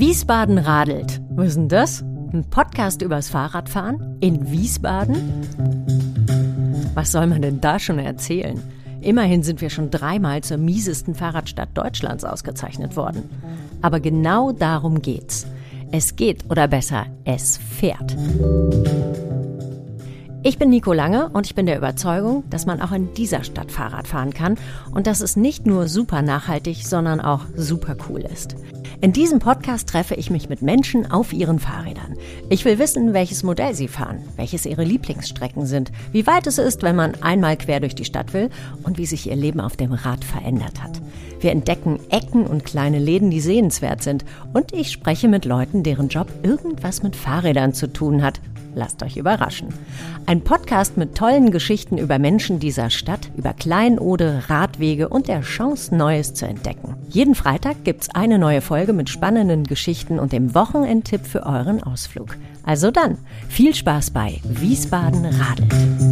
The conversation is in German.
Wiesbaden radelt. Was ist denn das? Ein Podcast übers Fahrradfahren? In Wiesbaden? Was soll man denn da schon erzählen? Immerhin sind wir schon dreimal zur miesesten Fahrradstadt Deutschlands ausgezeichnet worden. Aber genau darum geht's. Es geht, oder besser, es fährt. Ich bin Nico Lange und ich bin der Überzeugung, dass man auch in dieser Stadt Fahrrad fahren kann und dass es nicht nur super nachhaltig, sondern auch super cool ist. In diesem Podcast treffe ich mich mit Menschen auf ihren Fahrrädern. Ich will wissen, welches Modell sie fahren, welches ihre Lieblingsstrecken sind, wie weit es ist, wenn man einmal quer durch die Stadt will und wie sich ihr Leben auf dem Rad verändert hat. Wir entdecken Ecken und kleine Läden, die sehenswert sind und ich spreche mit Leuten, deren Job irgendwas mit Fahrrädern zu tun hat Lasst euch überraschen. Ein Podcast mit tollen Geschichten über Menschen dieser Stadt, über Kleinode, Radwege und der Chance, Neues zu entdecken. Jeden Freitag gibt's eine neue Folge mit spannenden Geschichten und dem Wochenendtipp für euren Ausflug. Also dann, viel Spaß bei Wiesbaden Radelt.